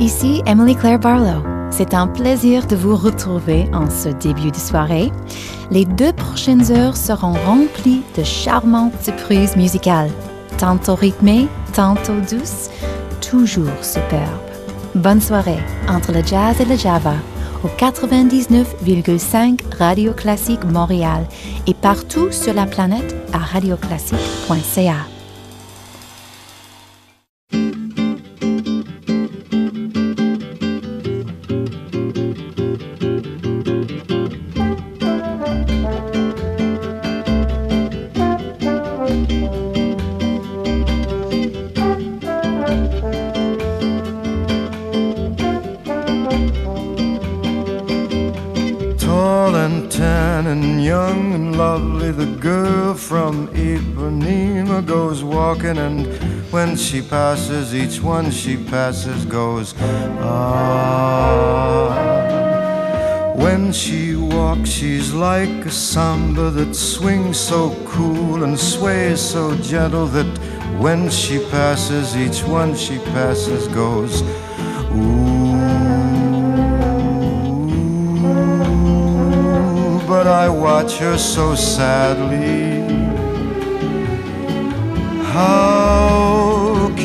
Ici Emily Claire Barlow. C'est un plaisir de vous retrouver en ce début de soirée. Les deux prochaines heures seront remplies de charmantes surprises musicales, tantôt rythmées, tantôt douces, toujours superbes. Bonne soirée entre le jazz et le java au 99,5 Radio Classique Montréal et partout sur la planète à radioclassique.ca. she passes, each one she passes goes, ah. When she walks, she's like a samba that swings so cool and sways so gentle that when she passes, each one she passes goes, ooh. But I watch her so sadly. How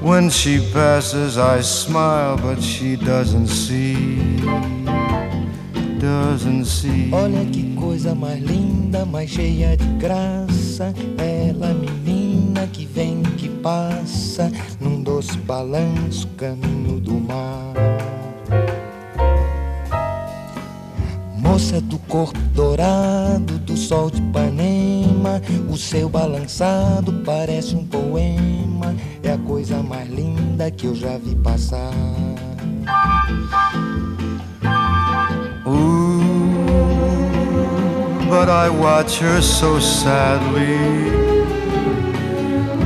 when she passes, I smile, but she doesn't see. Doesn't see. Olha que coisa mais linda, mais cheia de graça. Ela, menina que vem, que passa, num doce balanço, caminho do mar. Moça do corpo dourado, do sol de Ipanema, o seu balançado parece um que eu já vi passar. Ooh, but I watch her so sadly.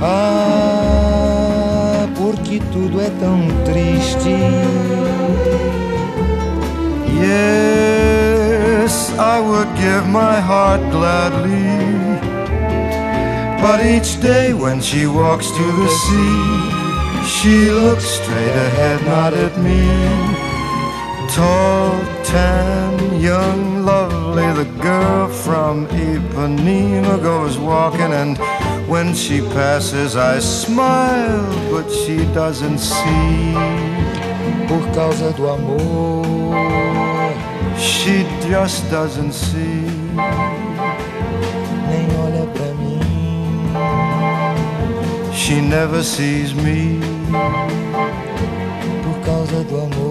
Ah, porque tudo é tão triste. Yes, I would give my heart gladly. But each day when she walks to the sea, she looks straight ahead, not at me. Tall, tan, young, lovely, the girl from Ipanema goes walking, and when she passes, I smile, but she doesn't see. Por causa do amor, She just doesn't see. She never sees me. Por causa do amor,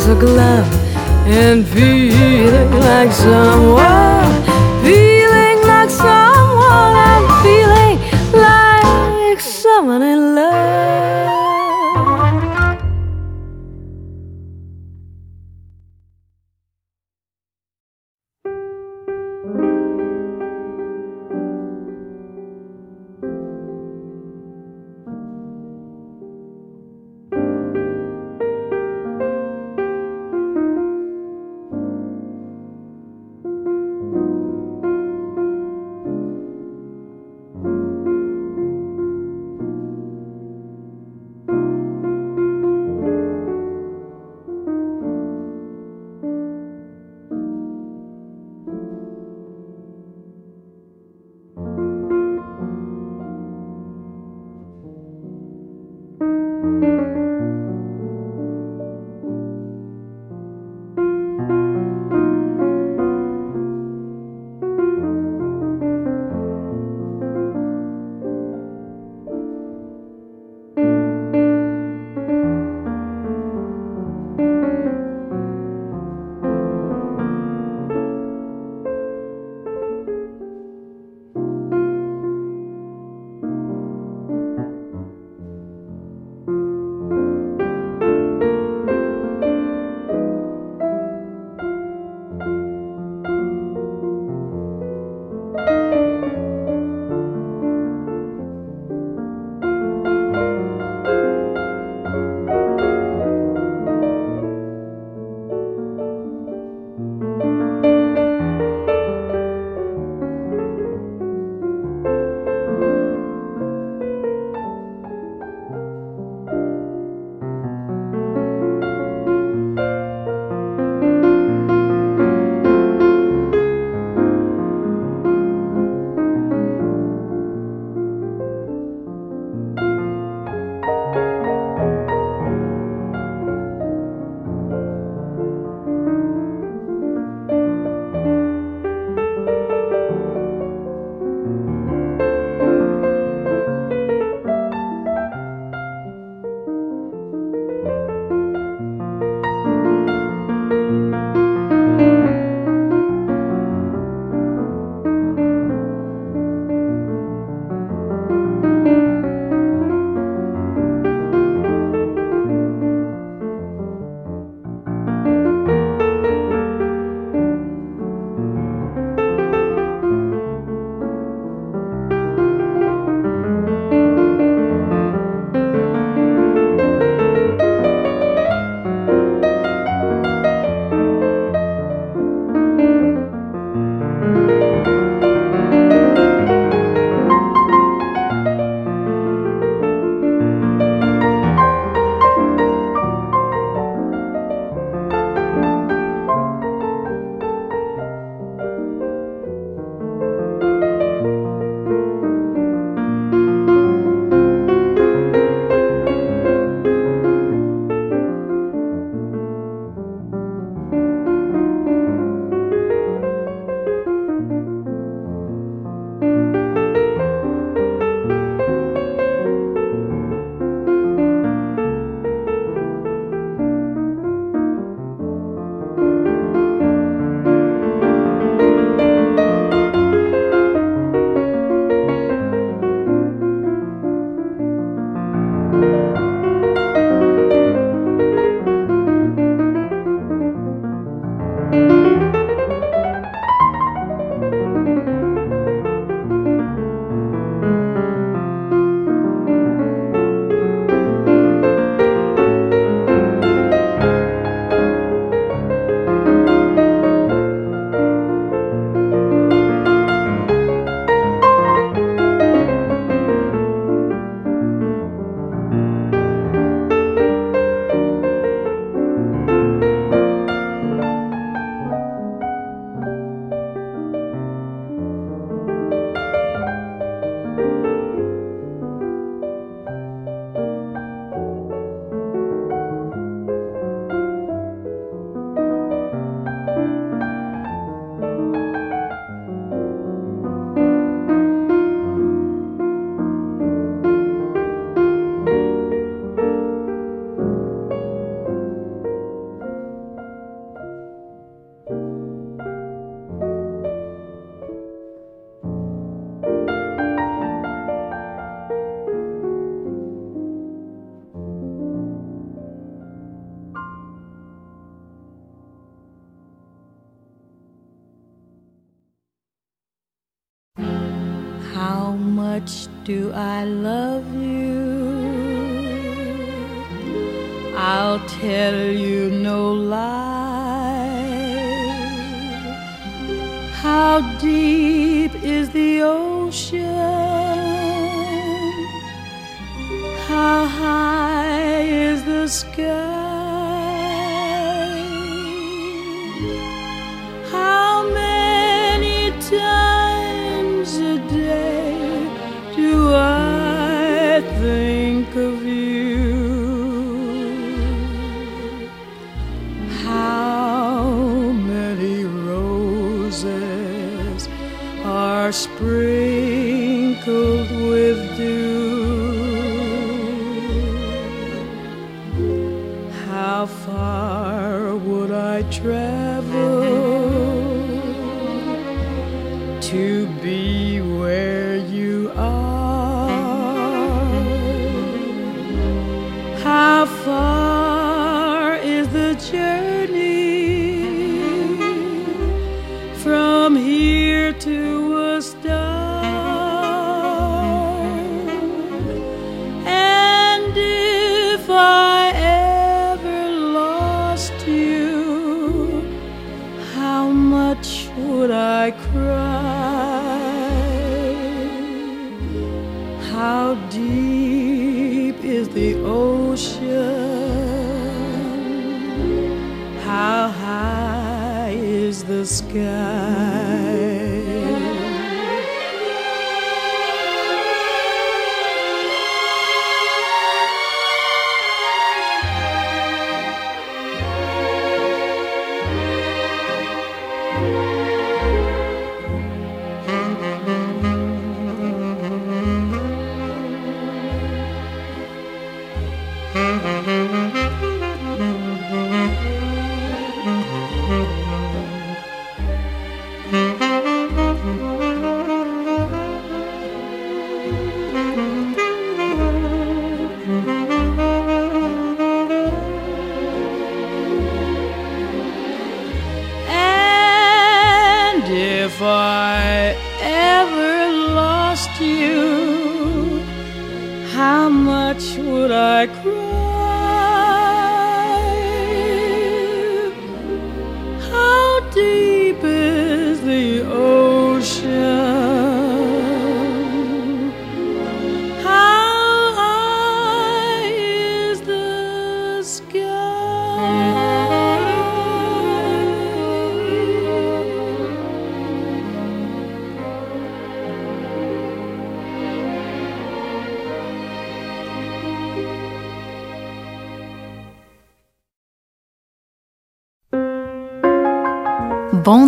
as a glove and feeling like someone,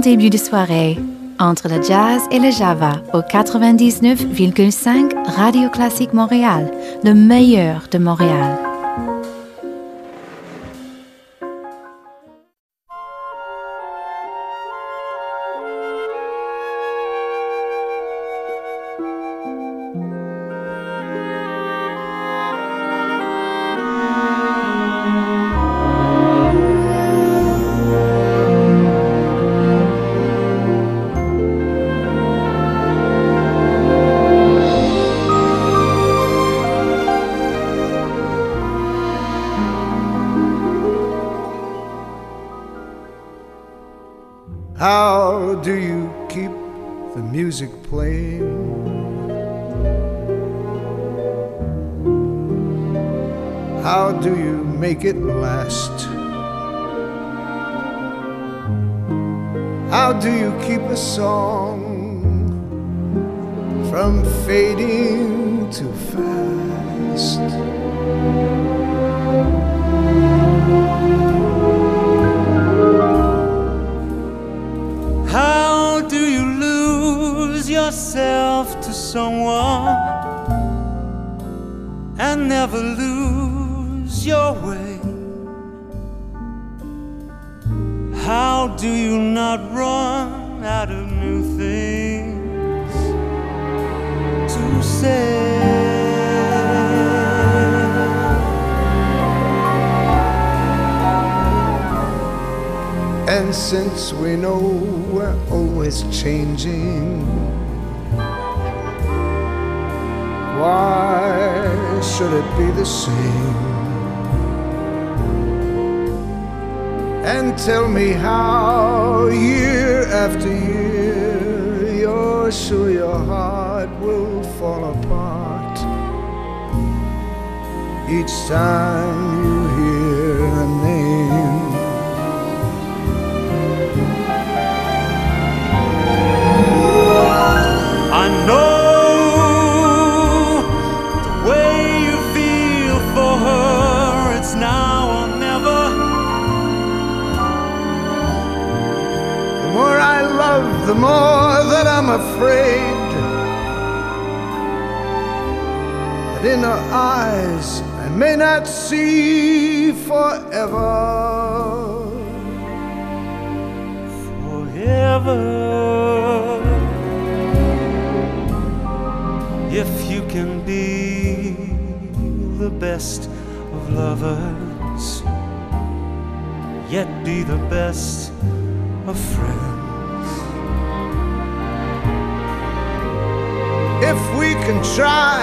début de soirée entre le jazz et le java au 99,5 Radio Classique Montréal, le meilleur de Montréal. How do you not run out of new things to say? And since we know we're always changing, why should it be the same? And tell me how, year after year, you're sure your heart will fall apart. Each time the more that I'm afraid that in her eyes I may not see forever. Forever. If you can be the best of lovers, yet be the best of friends. Can try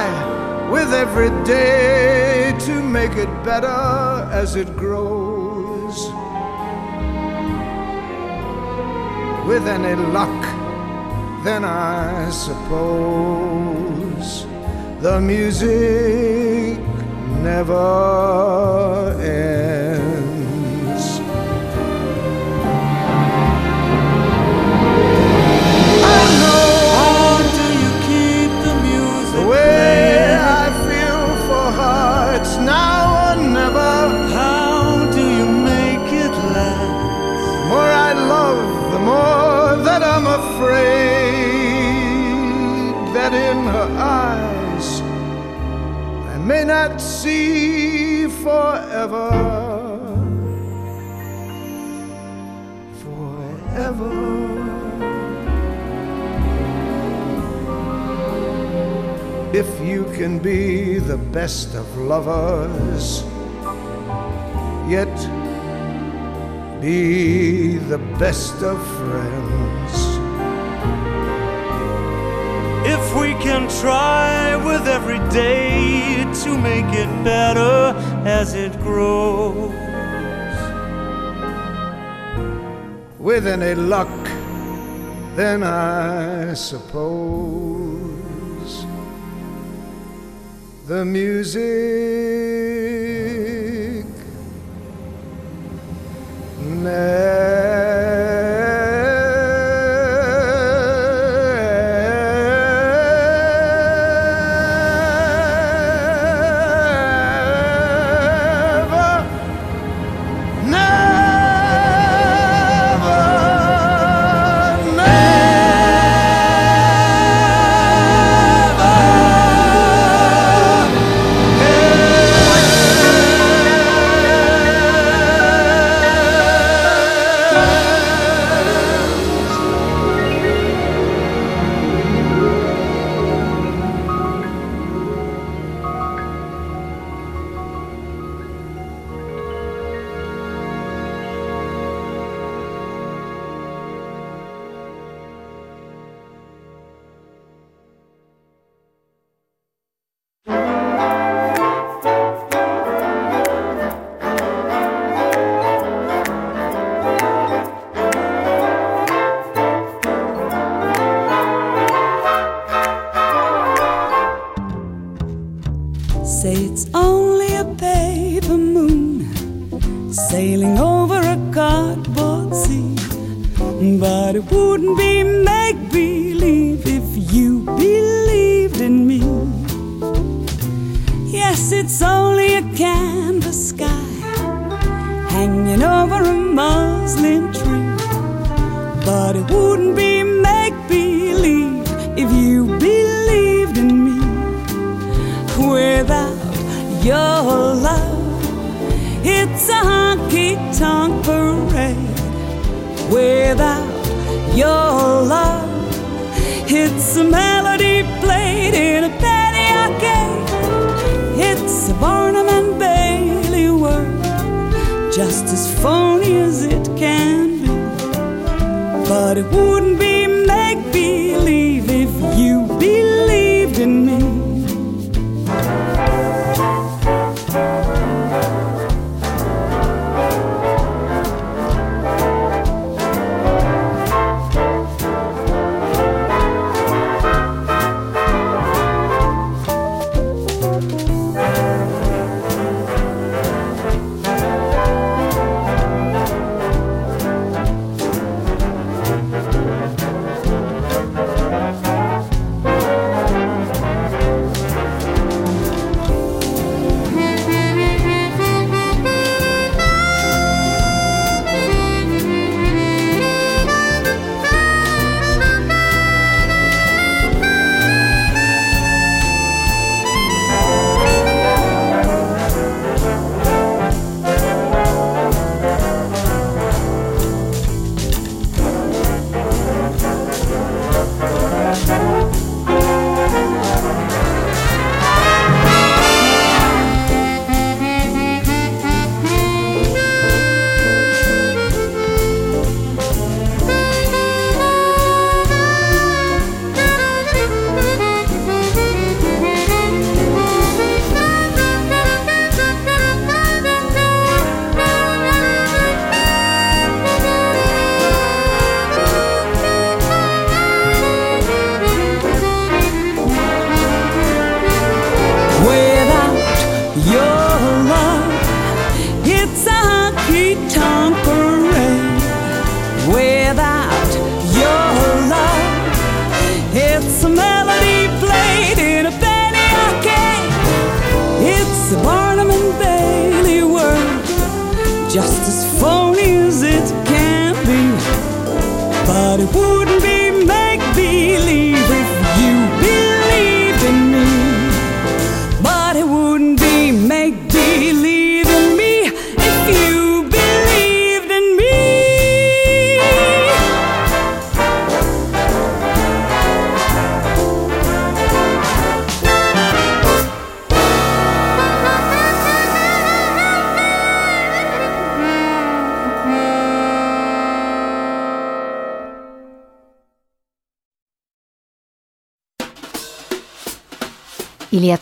with every day to make it better as it grows, with any luck, then I suppose the music never Not see forever. Forever. If you can be the best of lovers, yet be the best of friends. If we can try with every day to make it better as it grows. With any luck, then I suppose the music never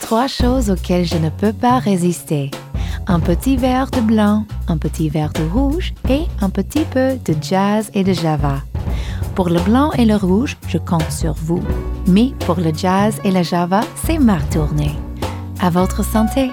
trois choses auxquelles je ne peux pas résister. Un petit verre de blanc, un petit verre de rouge et un petit peu de jazz et de java. Pour le blanc et le rouge, je compte sur vous. Mais pour le jazz et la java, c'est ma tournée. À votre santé!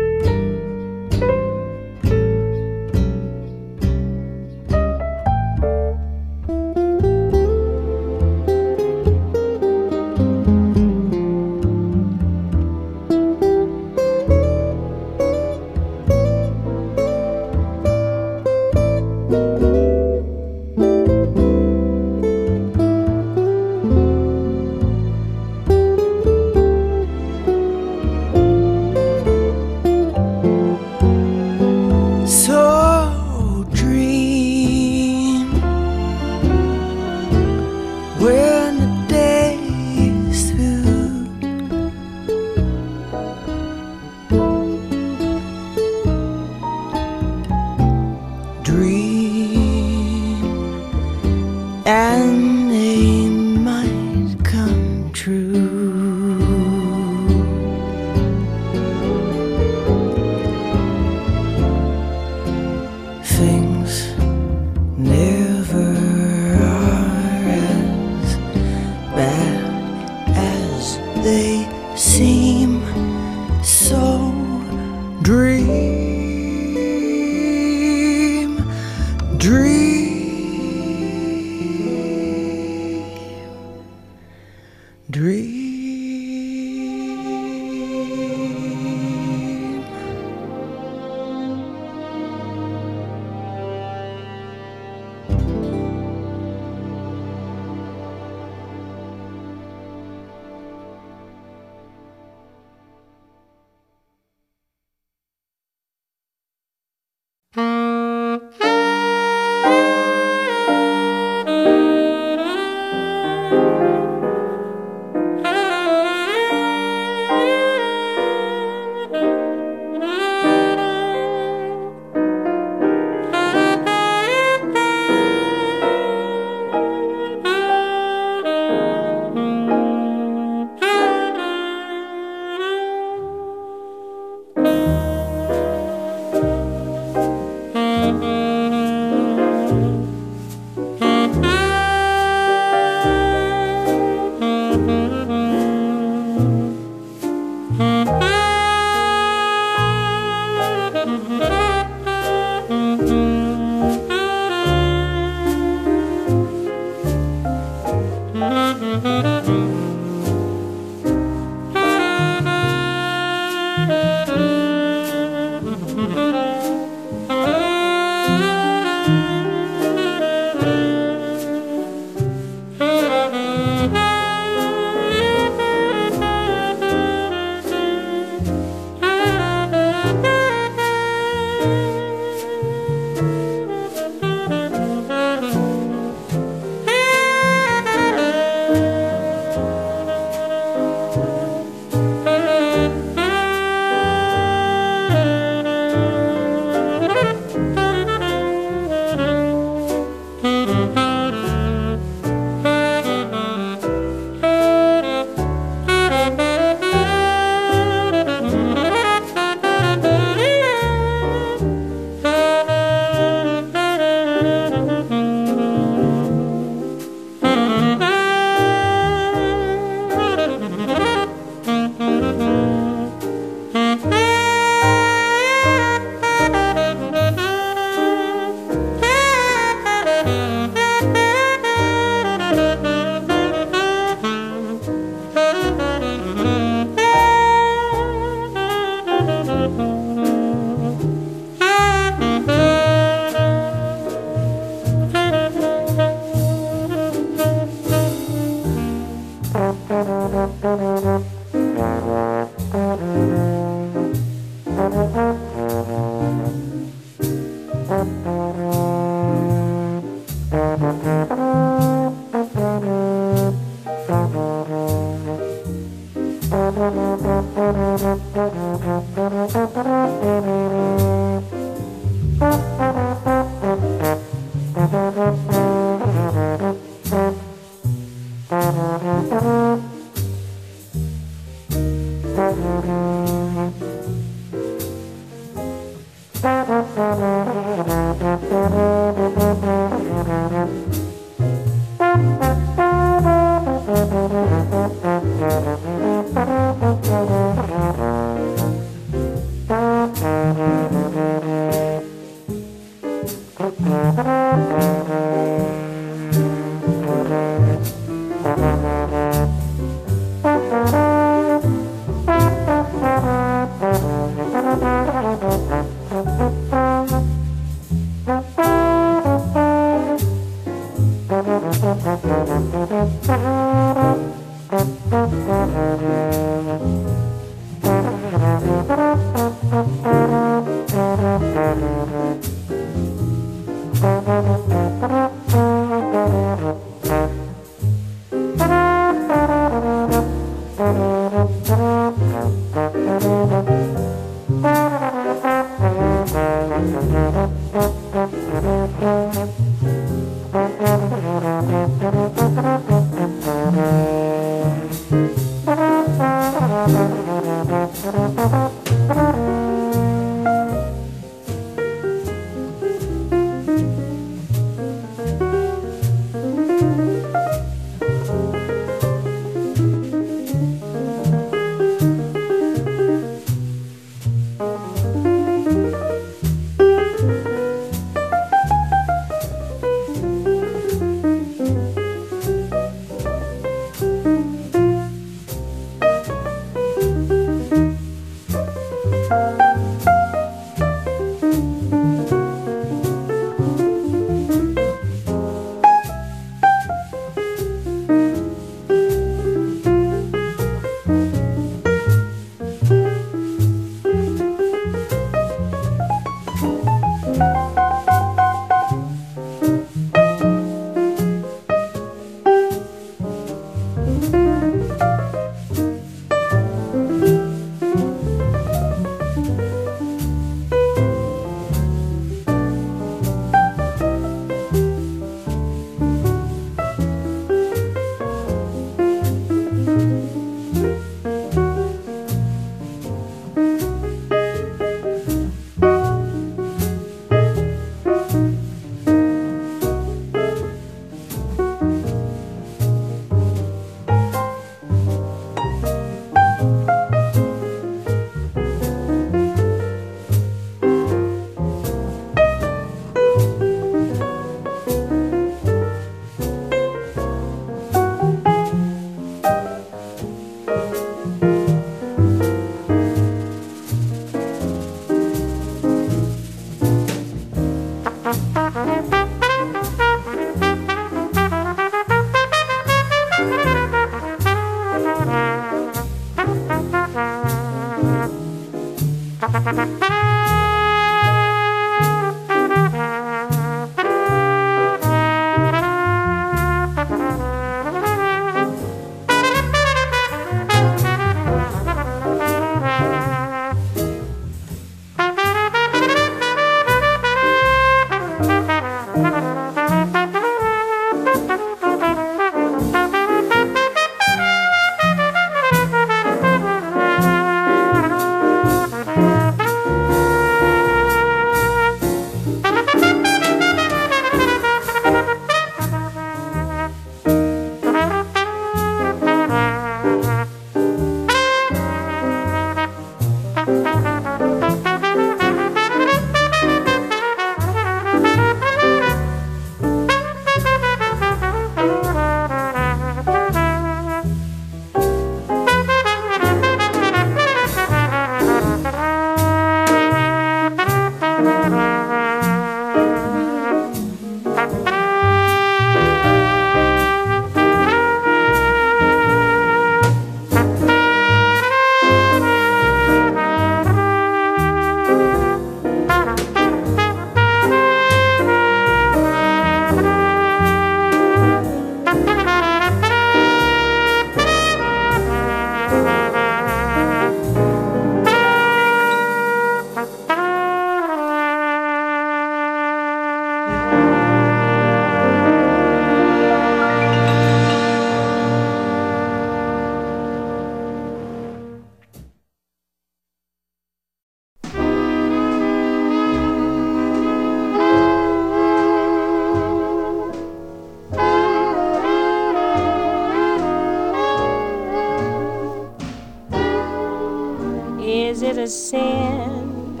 A sin?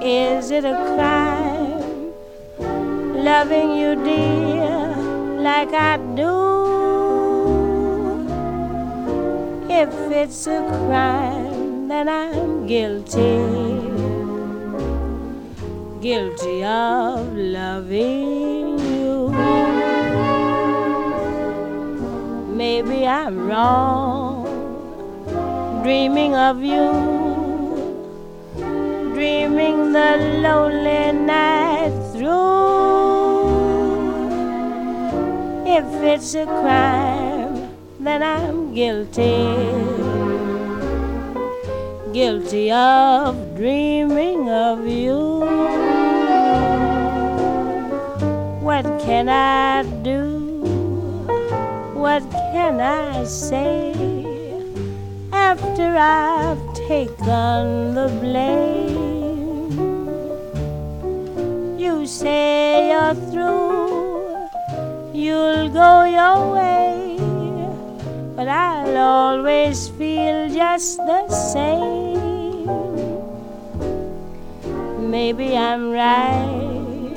Is it a crime? Loving you, dear, like I do. If it's a crime, then I'm guilty. Guilty of loving you. Maybe I'm wrong dreaming of you, dreaming the lonely night through. If it's a crime, then I'm guilty, guilty of dreaming of you. What can I do? What can I say? after I've taken the blame. You say you're through, you'll go your way, but I'll always feel just the same. Maybe I'm right,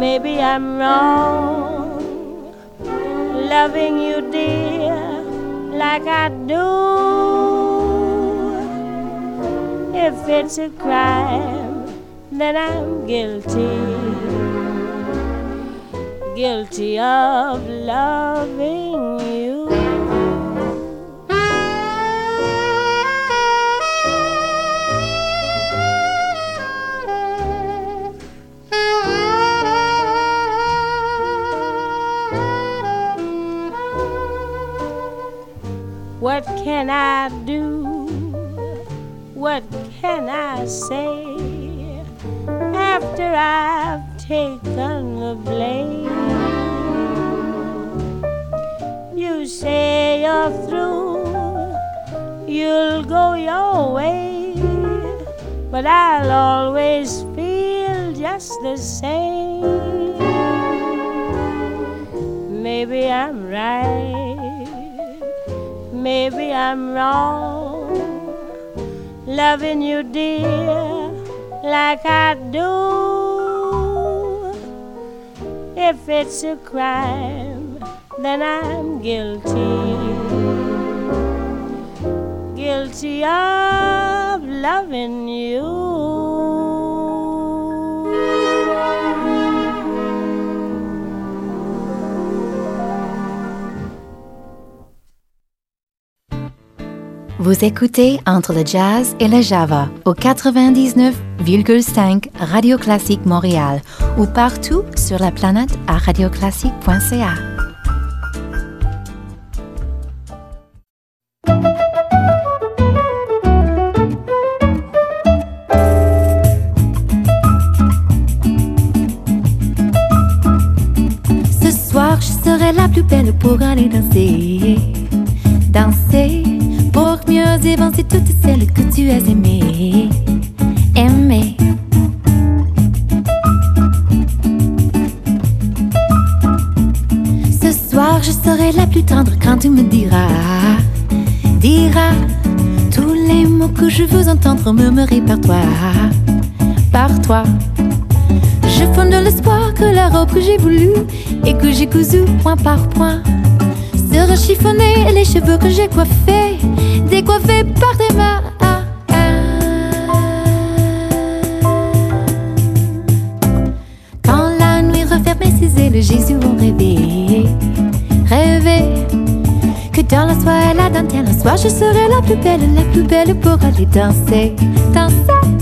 maybe I'm wrong, loving you, dear like I do. If it's a crime, then I'm guilty. Guilty of loving you. What can I do? What can I say after I've taken the blame? You say you're through, you'll go your way, but I'll always feel just the same. Maybe I'm right Maybe I'm wrong, loving you, dear, like I do. If it's a crime, then I'm guilty. Guilty of loving you. Vous écoutez Entre le jazz et le java au 99,5 Radio Classique Montréal ou partout sur la planète à radioclassique.ca. Je fonde l'espoir que la robe que j'ai voulu et que j'ai cousu point par point sera chiffonnée et les cheveux que j'ai coiffés décoiffés par tes mains. Quand la nuit refermait ses ailes, Jésus ont rêvé, rêvé que dans la soirée, la dentelle, soir je serai la plus belle, la plus belle pour aller danser, danser.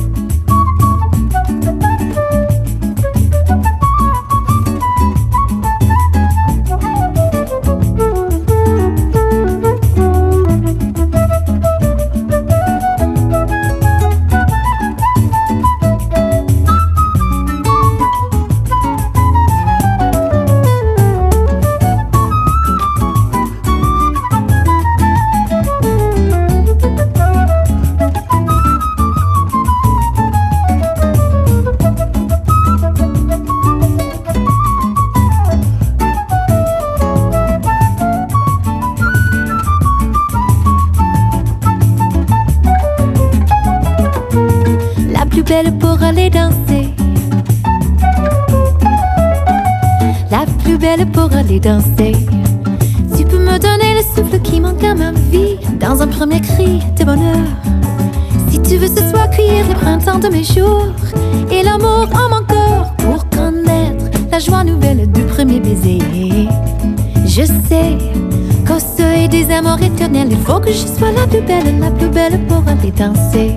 je sois la plus belle, la plus belle pour aller danser.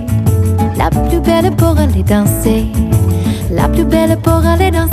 La plus belle pour aller danser. La plus belle pour aller danser.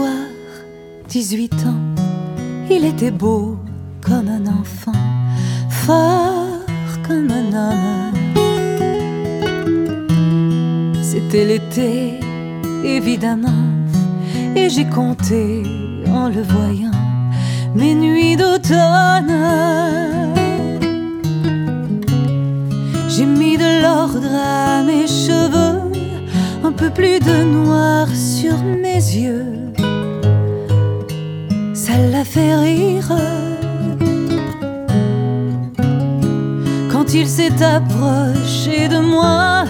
Venait d'avoir 18 ans, il était beau comme un enfant, fort comme un homme. C'était l'été, évidemment, et j'ai compté en le voyant mes nuits d'automne. J'ai mis de l'ordre à mes cheveux, un peu plus de noir sur mes yeux. Ça l'a fait rire. Quand il s'est approché de moi,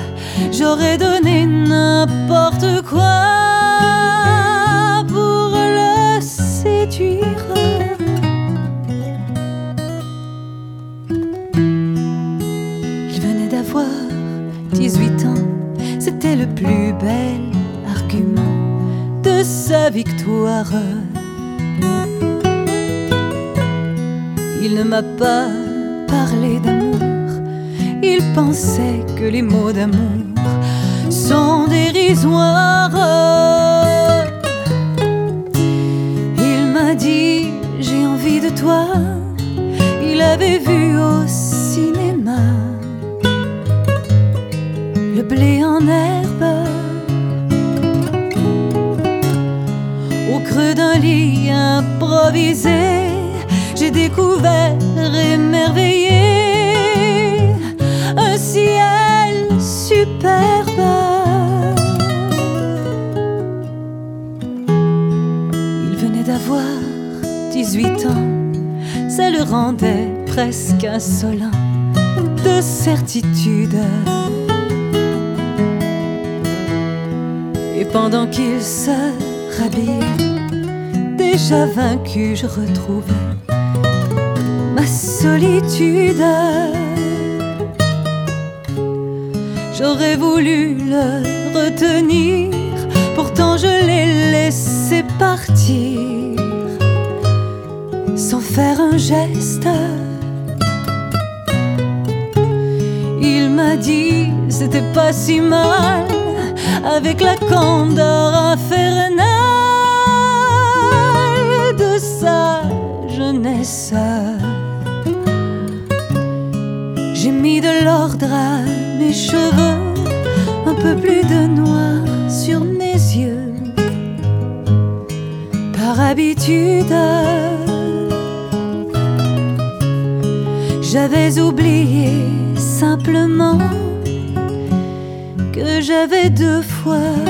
j'aurais donné n'importe quoi pour le séduire. Il venait d'avoir 18 ans, c'était le plus bel argument de sa victoire. Il ne m'a pas parlé d'amour, il pensait que les mots d'amour sont dérisoires. Il m'a dit j'ai envie de toi, il avait vu au cinéma le blé en herbe. Au creux d'un lit improvisé, découvert émerveillé un ciel superbe. Il venait d'avoir 18 ans, ça le rendait presque insolent de certitude. Et pendant qu'il se rhabillait, déjà vaincu, je retrouvais ma solitude. J'aurais voulu le retenir, pourtant je l'ai laissé partir sans faire un geste. Il m'a dit c'était pas si mal avec la candeur infernale de sa jeunesse. Mes cheveux, un peu plus de noir sur mes yeux. Par habitude, j'avais oublié simplement que j'avais deux fois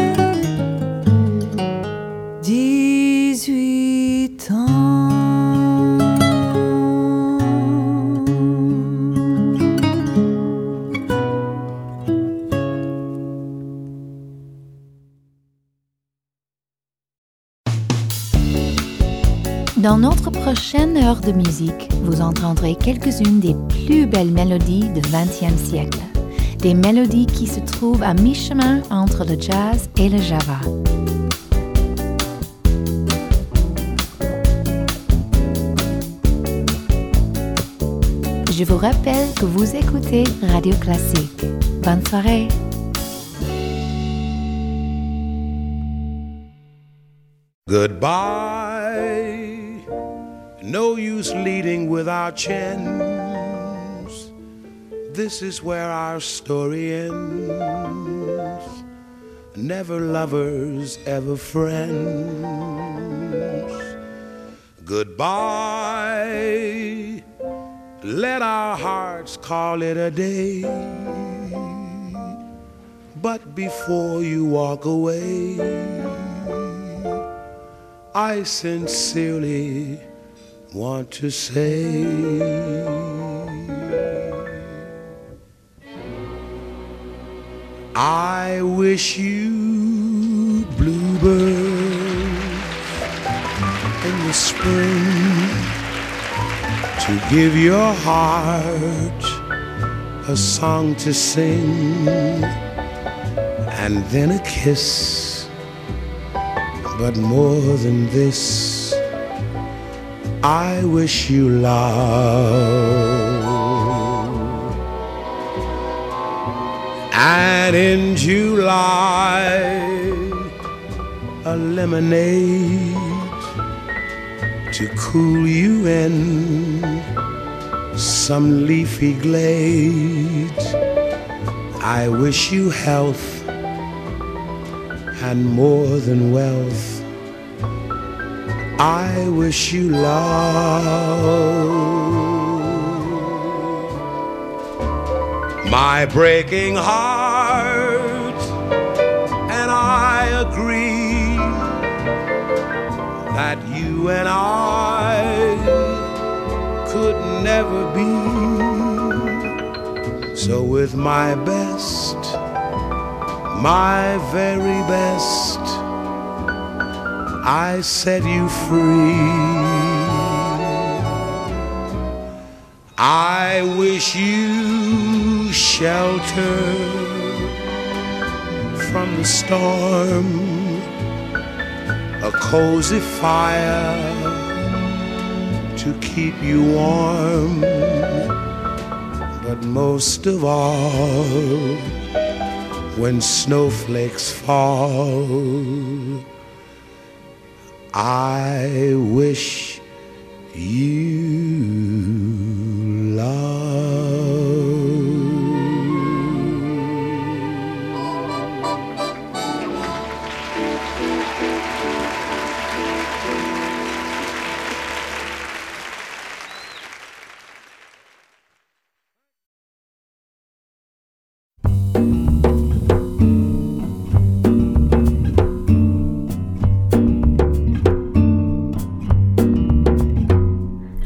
de musique, vous entendrez quelques-unes des plus belles mélodies du XXe siècle. Des mélodies qui se trouvent à mi-chemin entre le jazz et le java. Je vous rappelle que vous écoutez Radio Classique. Bonne soirée. Goodbye. No use leading with our chins. This is where our story ends. Never lovers, ever friends. Goodbye. Let our hearts call it a day. But before you walk away, I sincerely want to say. I wish you bluebirds in the spring to give your heart a song to sing and then a kiss. But more than this, I wish you love. And in July, a lemonade to cool you in some leafy glade. I wish you health and more than wealth. I wish you love. My breaking heart and I agree that you and I could never be. So, with my best, my very best, I set you free. I wish you shelter from the storm, a cozy fire to keep you warm. But most of all, when snowflakes fall, I wish you love.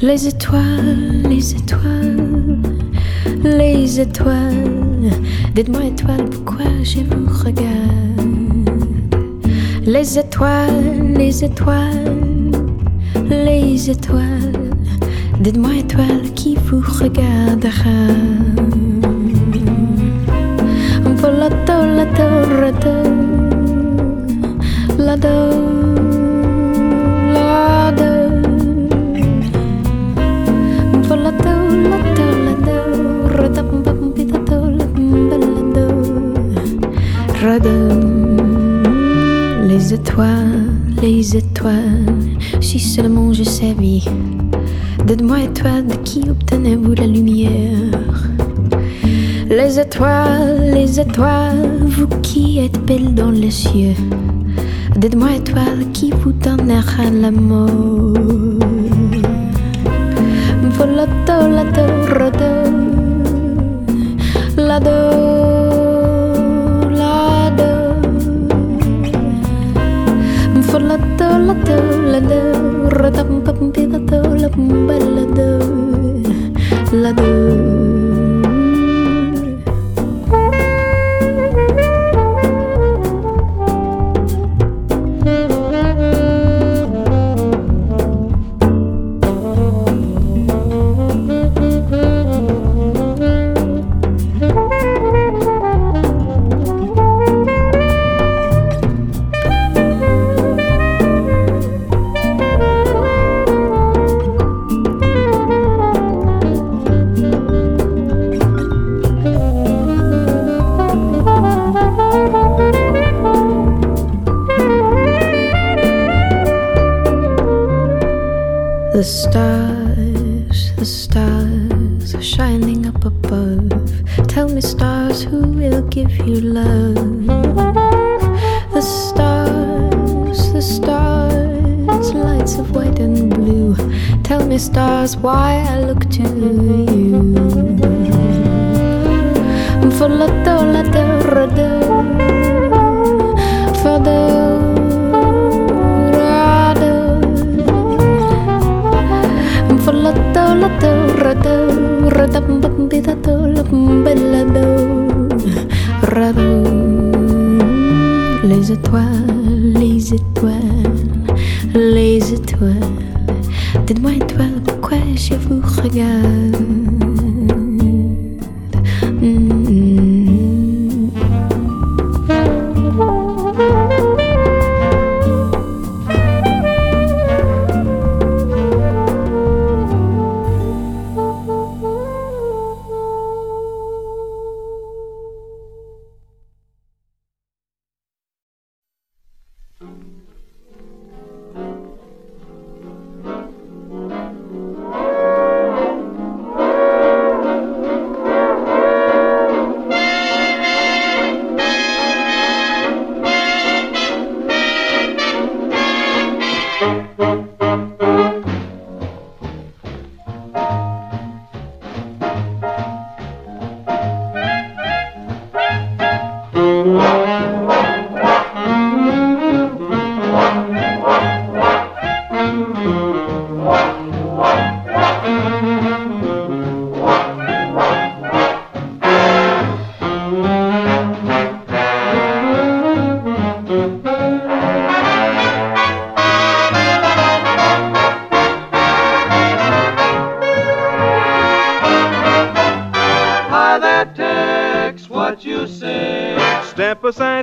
Les étoiles, les étoiles, les étoiles. Dites-moi étoiles, pourquoi je vous regarde? Les étoiles, les étoiles, les étoiles. Dites-moi étoiles qui vous regardera? Si seulement je savais. Dites-moi étoiles, de qui obtenez-vous la lumière Les étoiles, les étoiles, vous qui êtes belles dans les cieux. Dites-moi étoiles, qui vous donnera l'amour Volato, lato, rado, lado, lado. Radampampirato,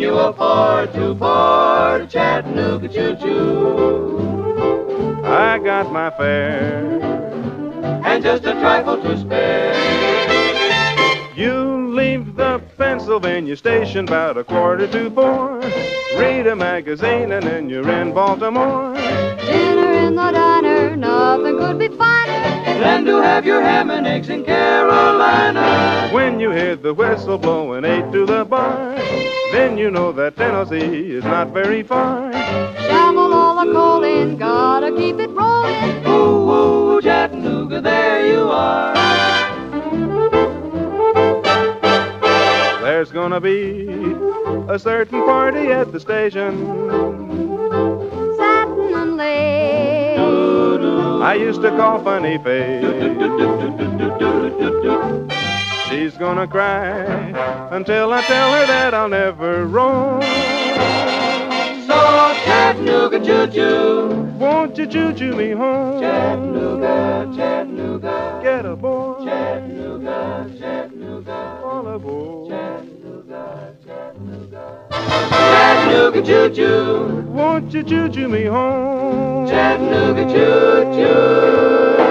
Can you afford to board Chattanooga Choo Choo? I got my fare. And just a trifle to spare. You leave the Pennsylvania station about a quarter to four. Read a magazine and then you're in Baltimore. Dinner in the diner, nothing could be finer than to have your ham and eggs in Carolina. When you hear the whistle blowing eight to the bar, then you know that Tennessee is not very far. Shovel all the coal in, gotta keep it rolling. Ooh, ooh, Chattanooga, there you are. There's gonna be a certain party at the station. I used to call Funny Face. She's gonna cry until I tell her that I'll never roam. So Chattanooga choo-choo, won't you choo-choo me home? Chattanooga, Chattanooga, get aboard. Chattanooga, Chattanooga, all aboard. Chattanooga, Chattanooga choo choo. Won't you choo choo me home? Chattanooga choo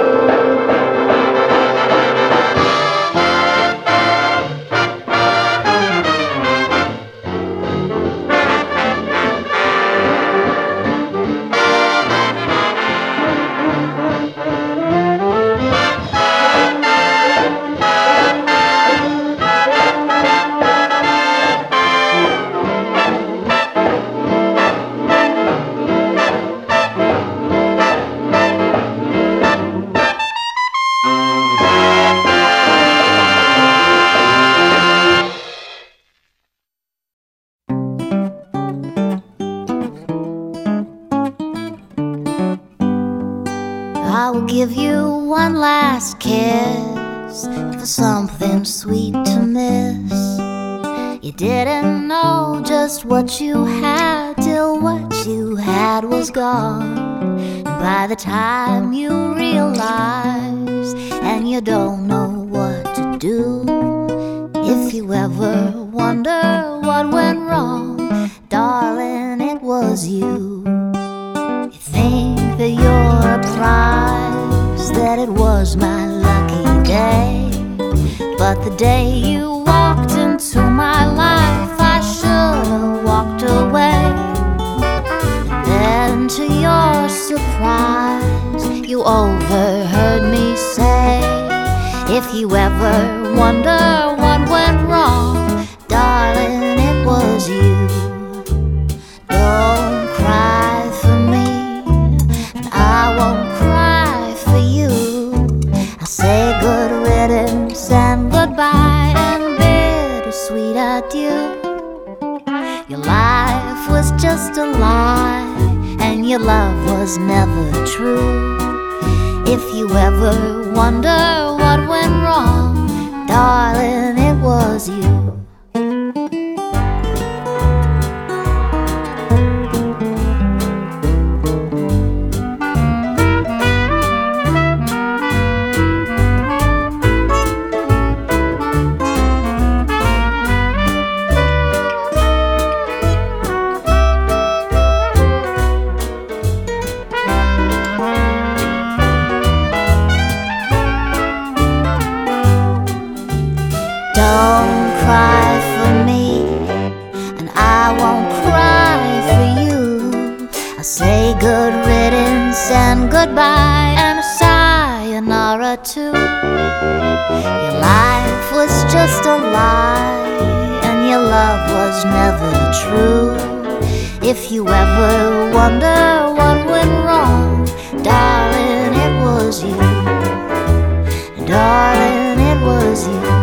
what you had till what you had was gone. By the time you realize and you don't know what to do, if you ever wonder what went wrong, darling, it was you. You think that you're a prize, that it was my lucky day, but the day you you overheard me say, If you ever wonder what went wrong, darling, it was you. Don't cry for me, and I won't cry for you. I'll say good riddance and goodbye and bittersweet adieu. Your life was just a lie, your love was never true. If you ever wonder what went wrong, darling, it was you. Your life was just a lie and your love was never true. If you ever wonder what went wrong, darling, it was you. Darling, it was you.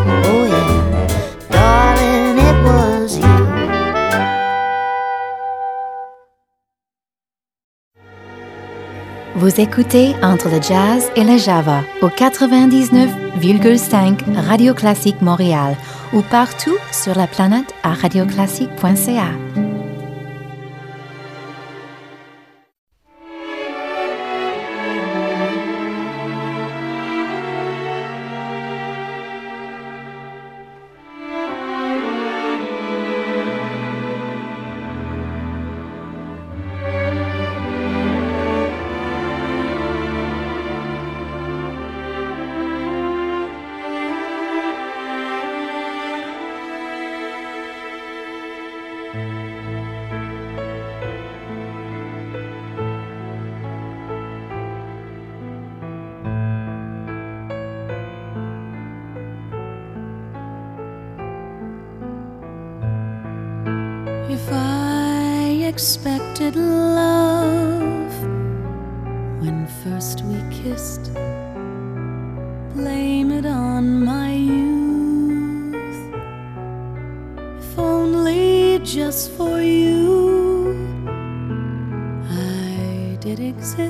Vous écoutez Entre le jazz et le java au 99,5 Radio Classique Montréal ou partout sur la planète à radioclassique.ca.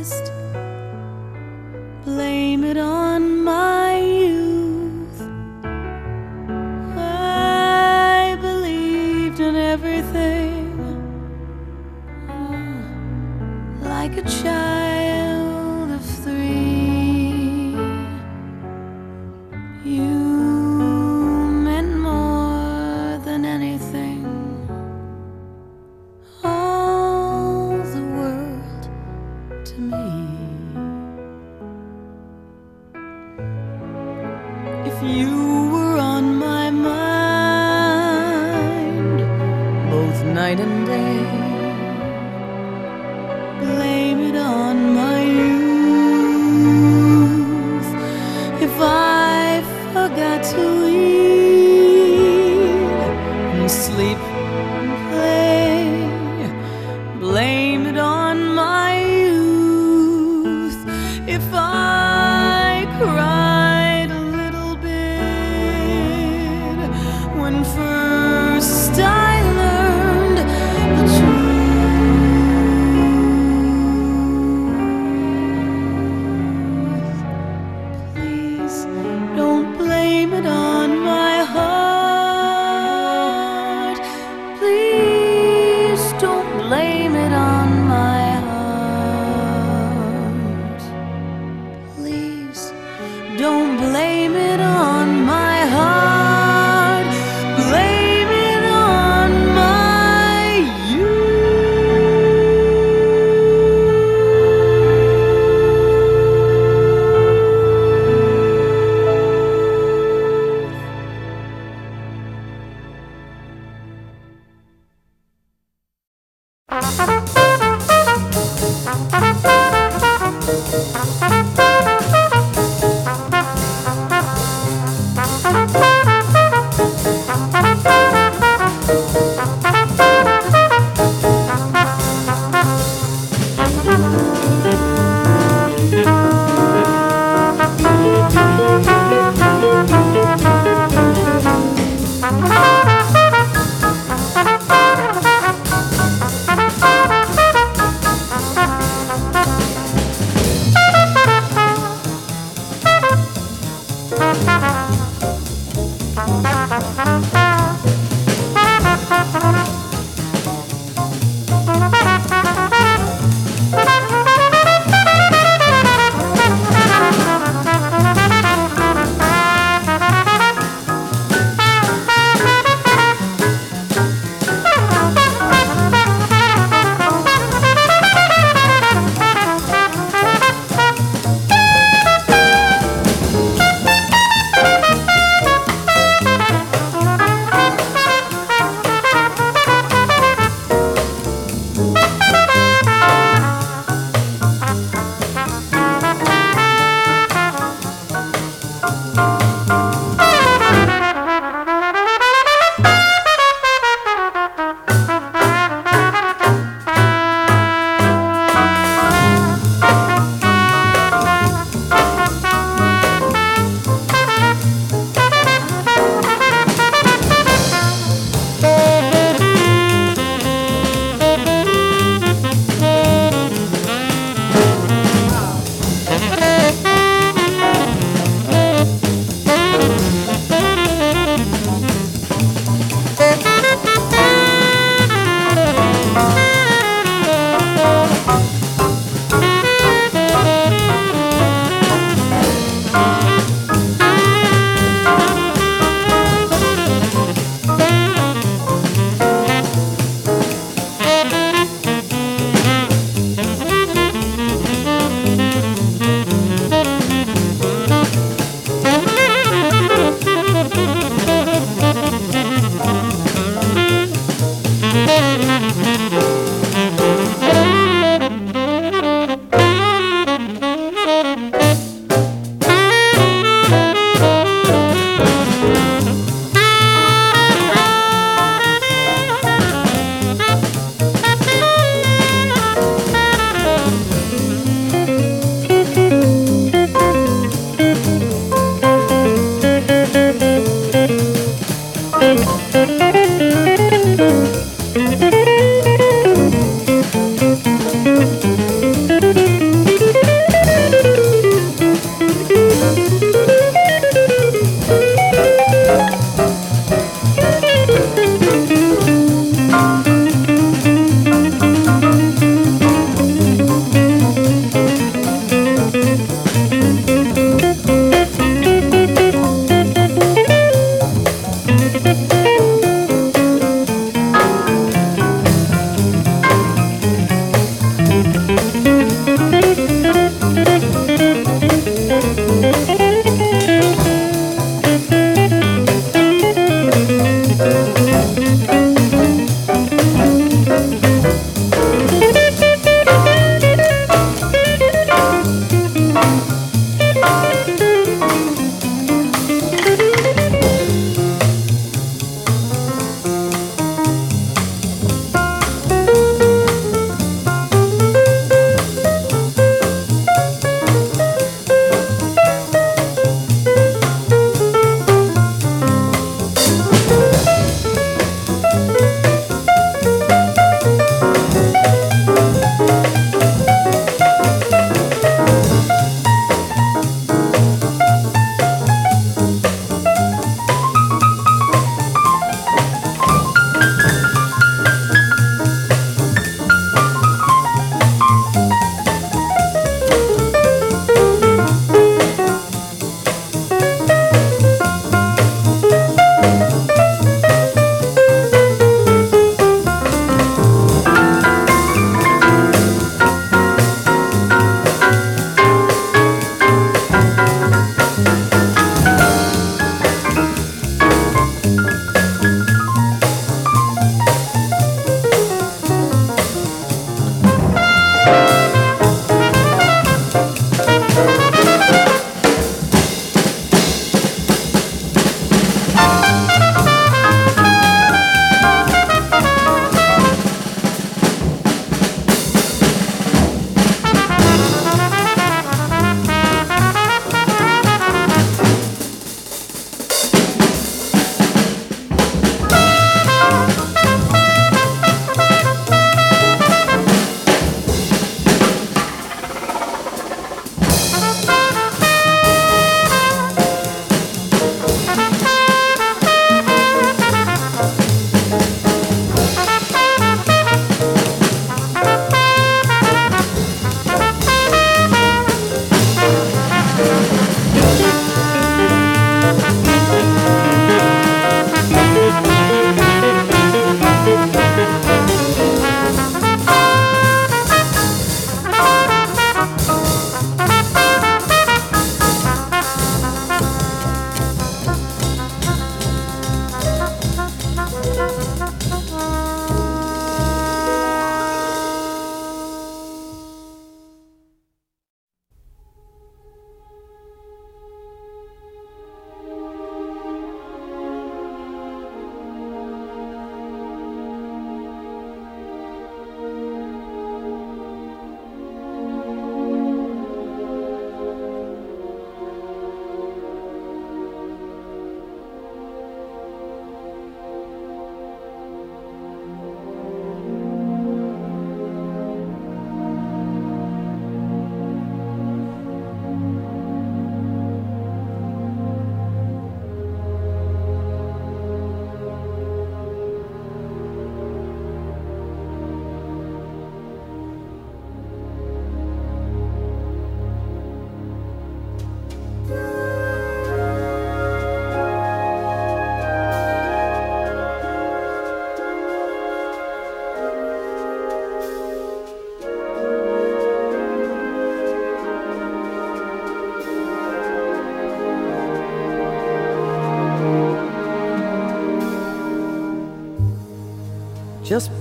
exist, blame it on my youth. I believed in everything oh, like a child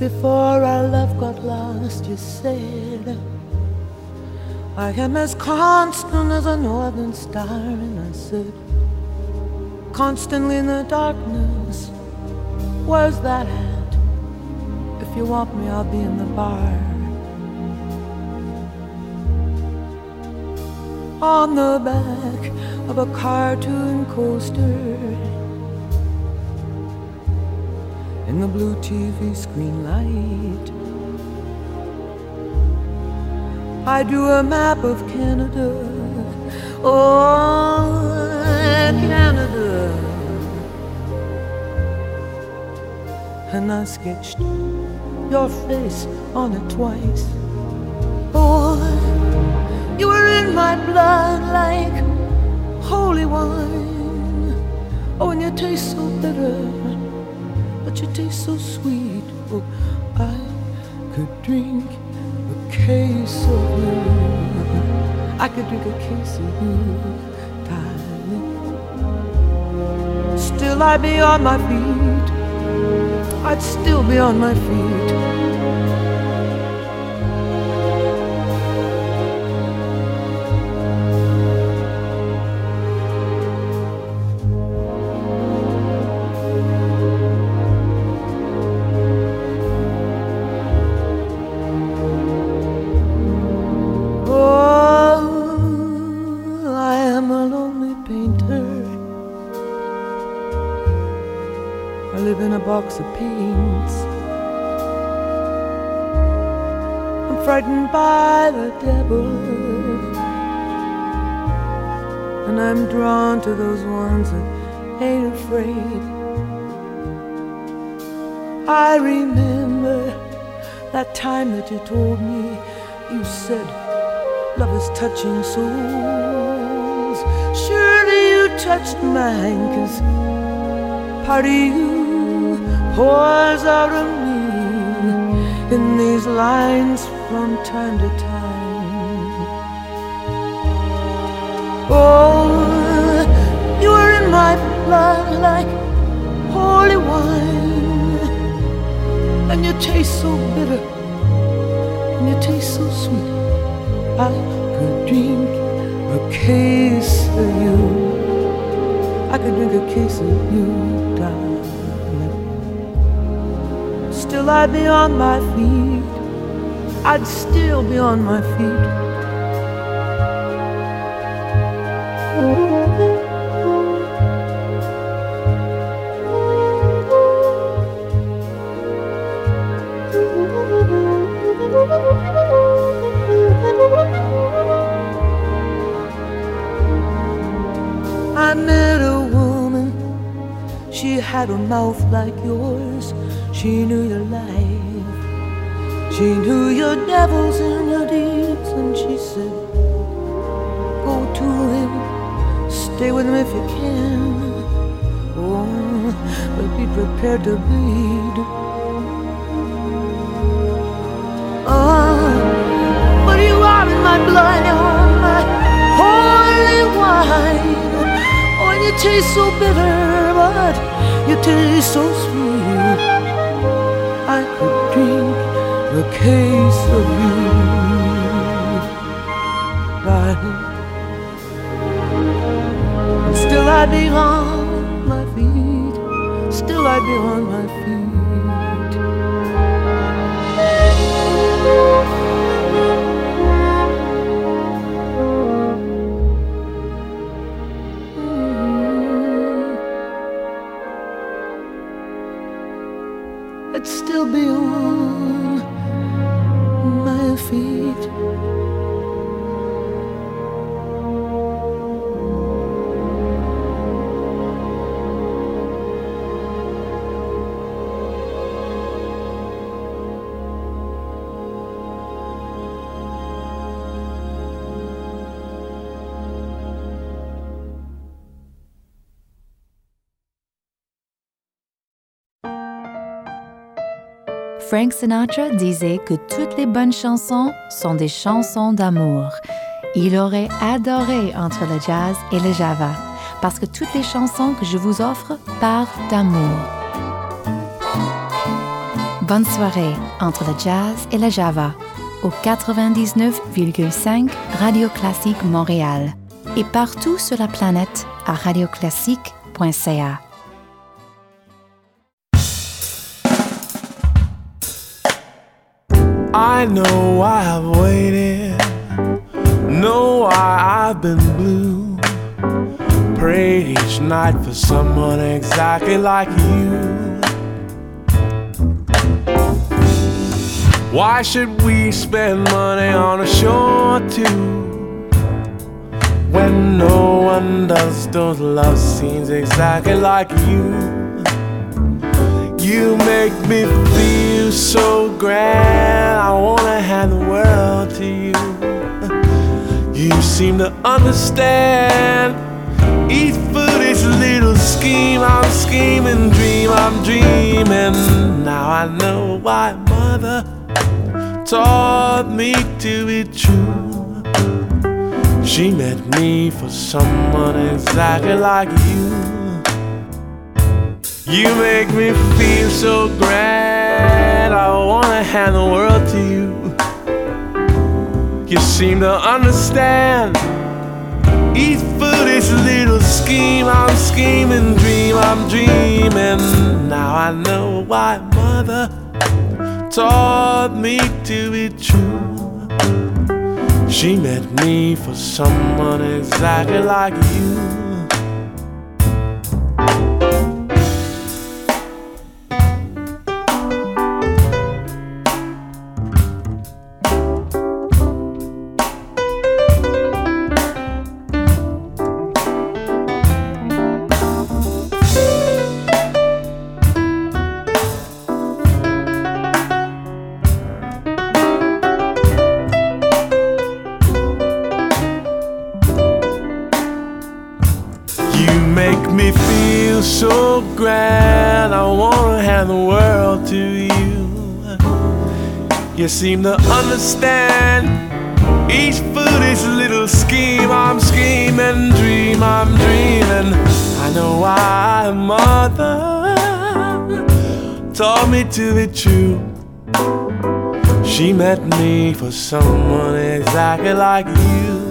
before our love got lost, you said, I am as constant as a northern star. And I said, constantly in the darkness, where's that at? If you want me, I'll be in the bar. On the back of a cartoon coaster in the blue TV screen light. I drew a map of Canada, oh, Canada, and I sketched your face on it twice. Oh, you were in my blood like holy wine. Oh, and you taste so bitter but you taste so sweet. Oh, I could drink a case of you. I could drink a case of you, darling. Still, I'd be on my feet. I'd still be on my feet. Box of paints. I'm frightened by the devil, and I'm drawn to those ones that ain't afraid. I remember that time that you told me, you said, Love is touching souls. Surely you touched mine, cause part of you pours out of me in these lines from time to time. Oh, you are in my blood like holy wine, and you taste so bitter, and you taste so sweet. I could drink a case of you. I could drink a case of you, darling still I'd be on my feet. I'd still be on my feet. I met a woman, she had a mouth like yours she knew your life. She knew your devils and your deeds, and she said, Go to him, stay with him if you can. Oh, but be prepared to bleed. Oh, but you are in my blood, you're my holy wine. Oh, and you taste so bitter, but you taste so sweet. Case of you, darling. Still I'd be on my feet, still I'd be on my feet. Mm. Frank Sinatra disait que toutes les bonnes chansons sont des chansons d'amour. Il aurait adoré entre le jazz et le java, parce que toutes les chansons que je vous offre parlent d'amour. Bonne soirée entre le jazz et la java au 99,5 Radio Classique Montréal et partout sur la planète à radioclassique.ca. I know I have waited, know why I've been blue. Prayed each night for someone exactly like you. Why should we spend money on a show or two when no one does those love scenes exactly like you? You make me feel so grand. I wanna hand the world to you. You seem to understand each foot, foolish little scheme. I'm scheming, dream, I'm dreaming. Now I know why mother taught me to be true. She meant me for someone exactly like you. You make me feel so grand. I wanna hand the world to you. You seem to understand each foolish little scheme. I'm scheming, dream, I'm dreaming. Now I know why mother taught me to be true. She meant me for someone exactly like you. You seem to understand each foolish little scheme. I'm scheming, dream, I'm dreaming. I know why mother taught me to be true. She met me for someone exactly like you.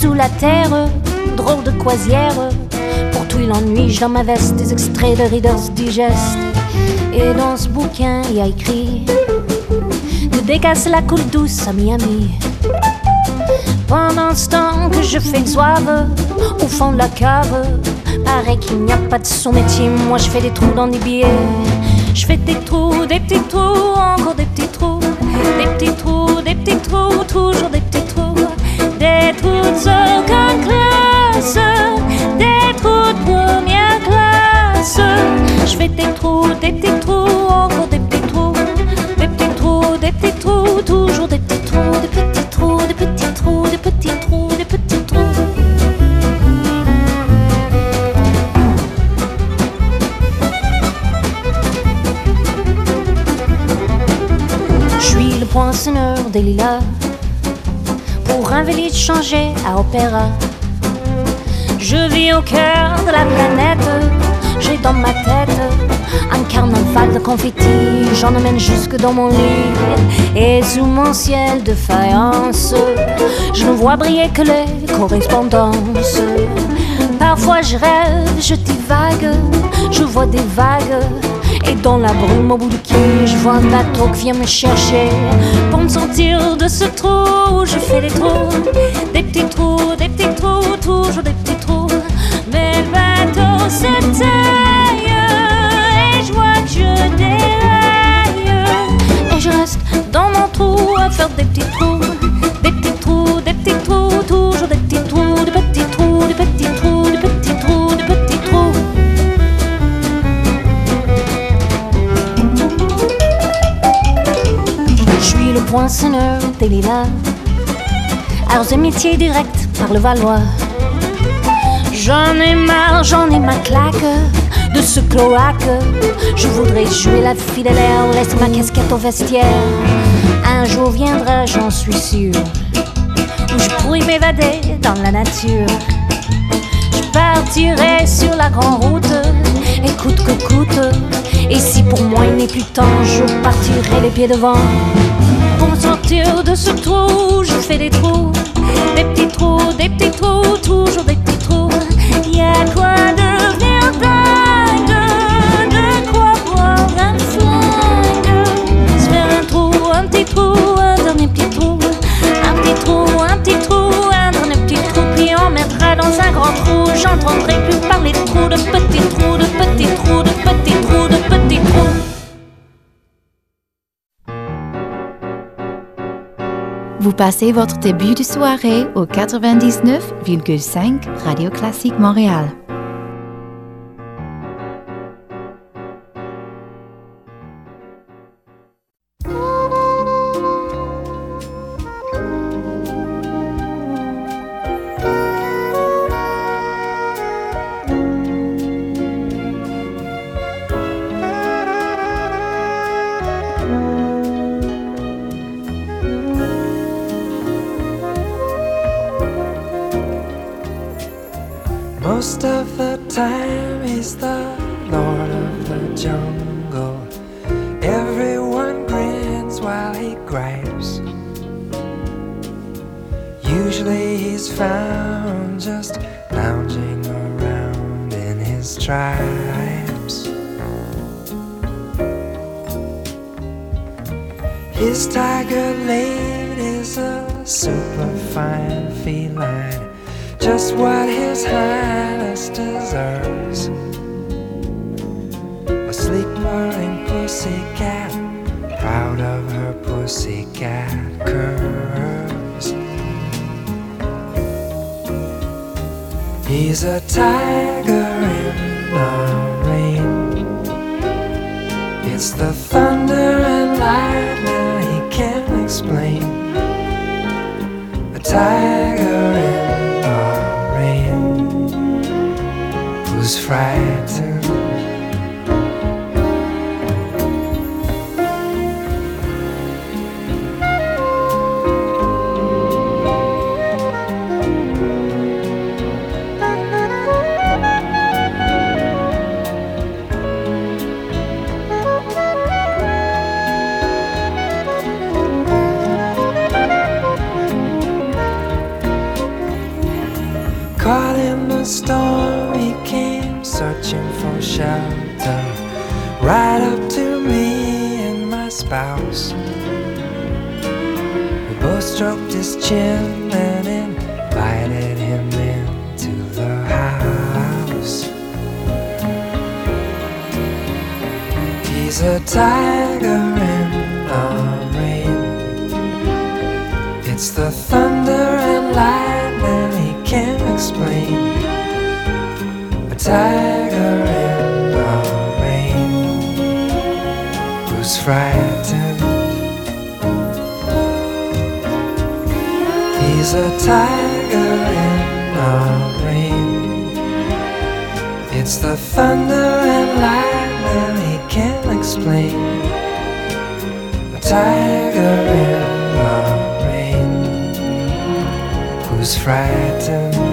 Sous la terre, drôle de croisière. Pour tout l'ennui, dans ma veste des extraits de Reader's Digest. Et dans ce bouquin, y a écrit que dès qu'elle se la coule douce à Miami. Pendant ce temps que je fais soave au fond de la cave, paraît qu'il n'y a pas de son métier. Moi, je fais des trous dans des billets. Je fais des trous, des petits trous, encore des petits trous, des petits trous, des petits trous, toujours des petits village changé à opéra. Je vis au cœur de la planète J'ai dans ma tête un carnaval de confettis. J'en emmène jusque dans mon lit Et sous mon ciel de faïence. Je ne vois briller que les correspondances. Parfois je rêve, je divague Je vois des vagues dans la brume au bout du quai, je vois un bateau qui vient me chercher. Pour me sortir de ce trou, je fais des trous. Des petits trous, des petits trous, toujours des petits trous. Mais le bateau se taille Et je vois que je déraille. Et je reste dans mon trou à faire des petits trous poinçonneur des lilas. Arts et métiers direct par le Valois. J'en ai marre, j'en ai ma claque de ce cloaque. Je voudrais jouer la fille laisse ma casquette au vestiaire. Un jour viendra, j'en suis sûr, où je pourrai m'évader dans la nature. Je partirai sur la grande route, et coûte que coûte. Et si pour moi il n'est plus temps, je partirai les pieds devant. Pour me sortir de ce trou, je fais des trous, des petits trous, des petits trous, toujours des petits trous. Y a quoi devenir dingue, de quoi boire un flingue, se faire un trou, un petit trou, un dernier petit trou, un petit trou, un petit trou, un dernier petit trou, puis on mettra dans un grand trou. J'entendrai plus parler de trous, de petits trous, de petits trous, de petits trous, de petits trous. Vous passez votre début de soirée au 99,5 Radio Classique Montréal. tiger in the rain who's frightened. He's a tiger in the rain. It's the thunder and lightning he can't explain. A tiger in the rain who's frightened.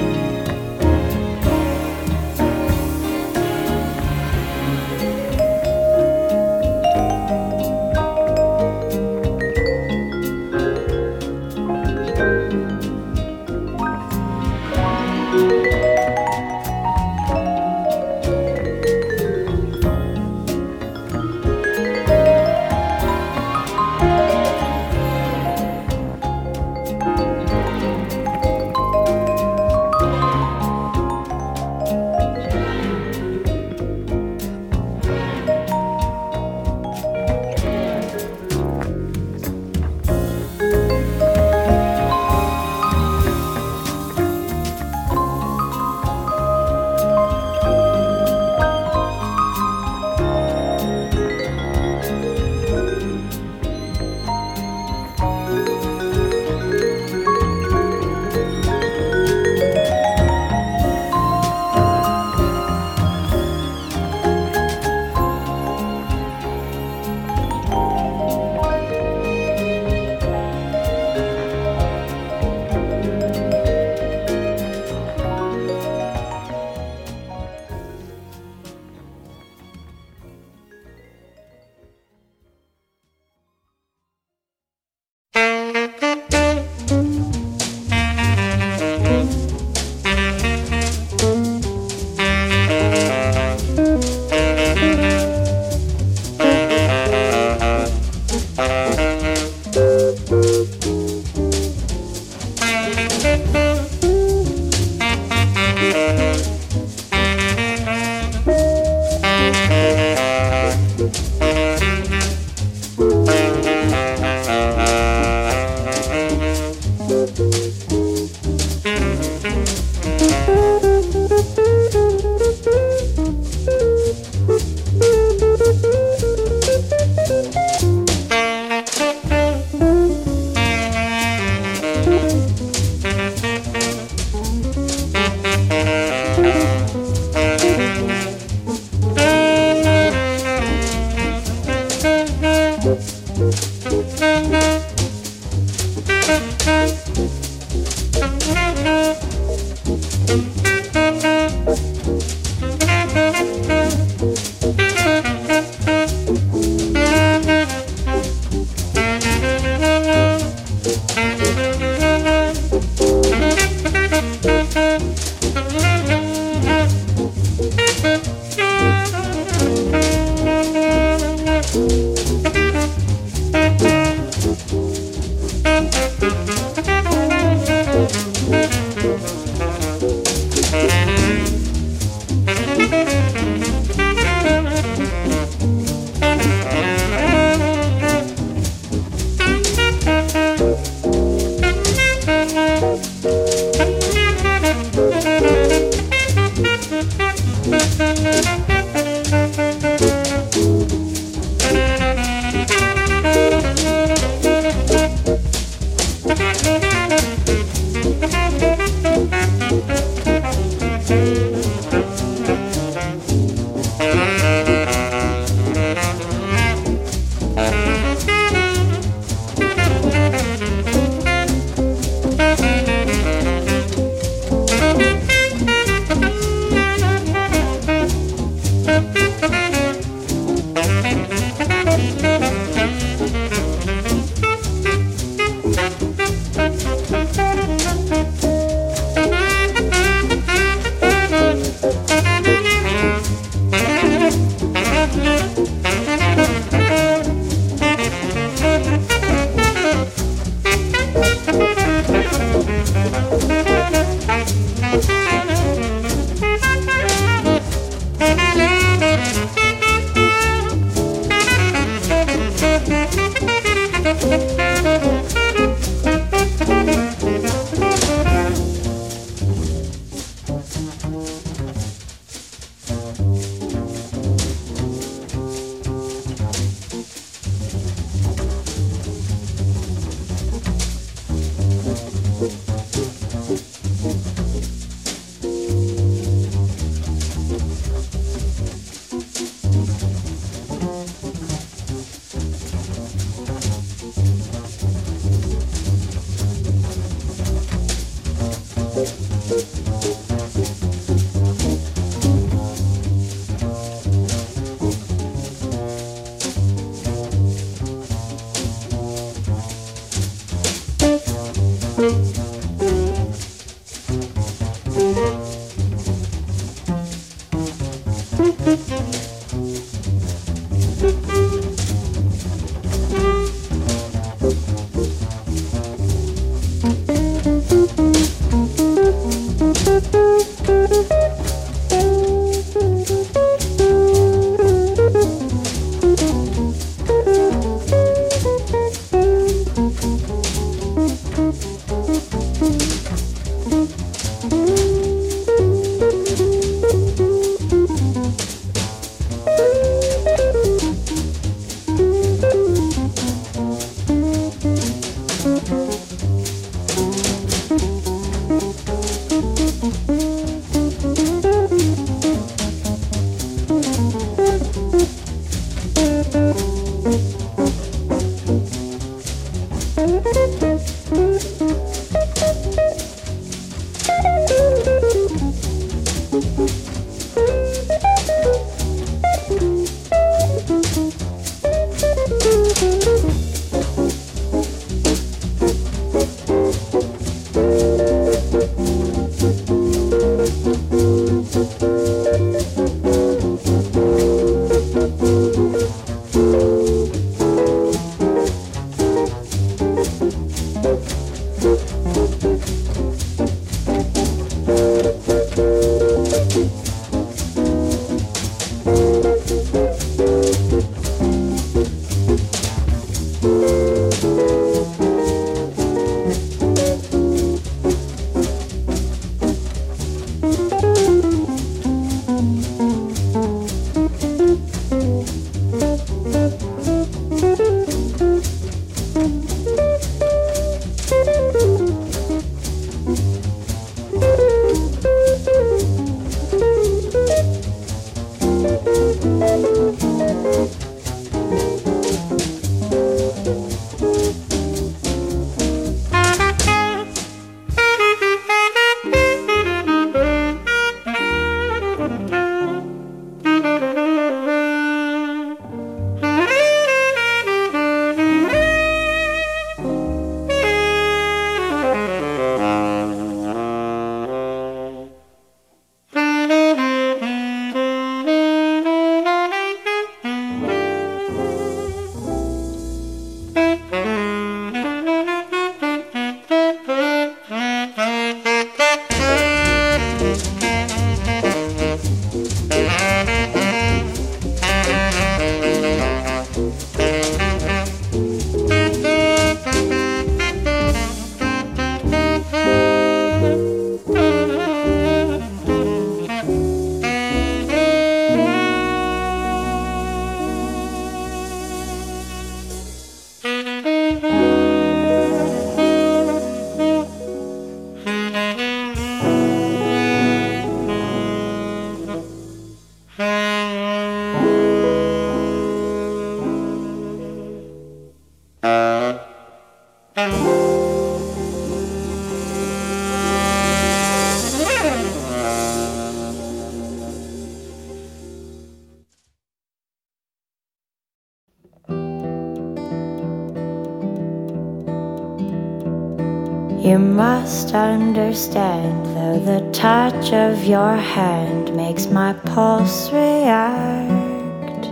Understand, though the touch of your hand makes my pulse react,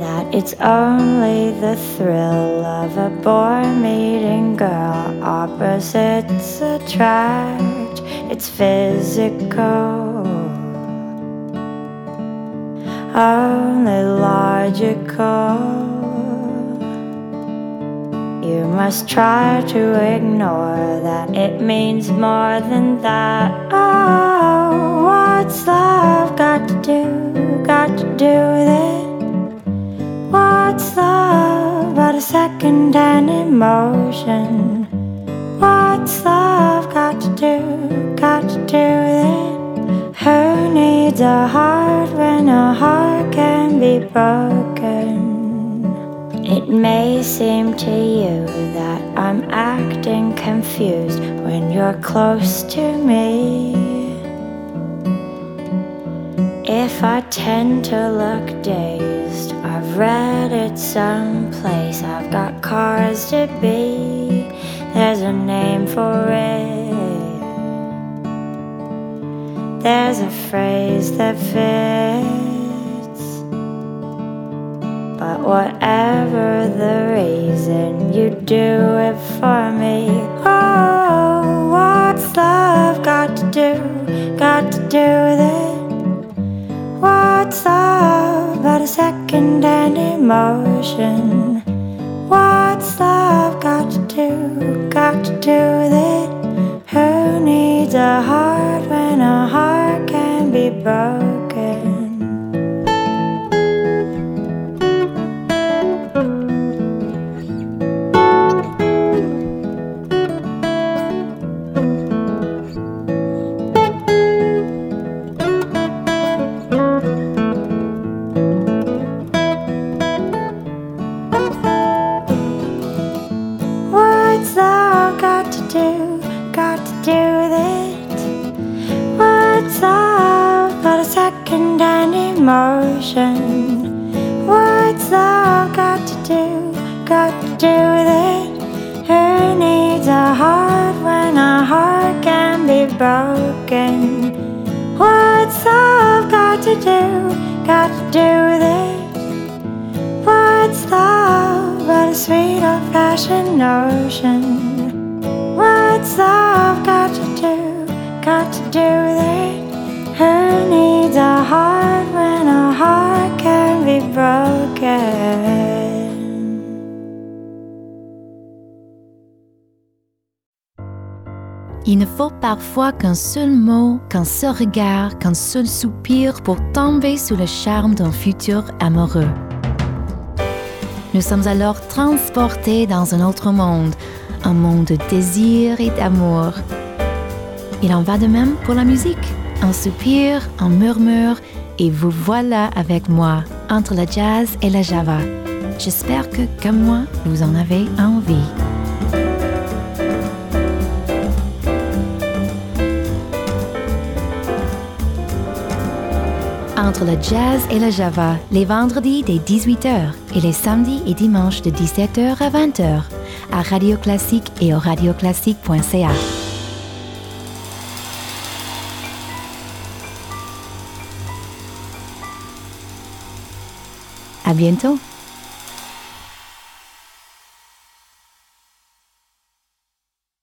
that it's only the thrill of a boy meeting girl. Opposites attract, it's physical, only logical. Must try to ignore that it means more than that. Oh, what's love got to do? Got to do with it? What's love but a second hand emotion? What's love got to do? Got to do with it? Who needs a heart when a heart can be broken? It may seem to you that I'm acting confused when you're close to me. If I tend to look dazed, I've read it someplace. I've got cars to be, there's a name for it. There's a phrase that fits. Whatever the reason, you do it for me. Oh, what's love got to do? Got to do with it? What's love but a second hand emotion? What's love got to do? Got to do with it? Who needs a heart when a heart can be broken? Emotion? What's love got to do? Got to do with it? Who needs a heart when a heart can be broken? What's love got to do? Got to do with it? What's love but a sweet old fashioned notion? What's love got to do? Got to do with it? Who needs a heart Il ne faut parfois qu'un seul mot, qu'un seul regard, qu'un seul soupir pour tomber sous le charme d'un futur amoureux. Nous sommes alors transportés dans un autre monde, un monde de désir et d'amour. Il en va de même pour la musique. Un soupir, un murmure, et vous voilà avec moi, entre le jazz et la java. J'espère que, comme moi, vous en avez envie. Entre le jazz et le java, les vendredis dès 18h et les samedis et dimanches de 17h à 20h à Radio Classique et au radioclassique.ca. a bientôt.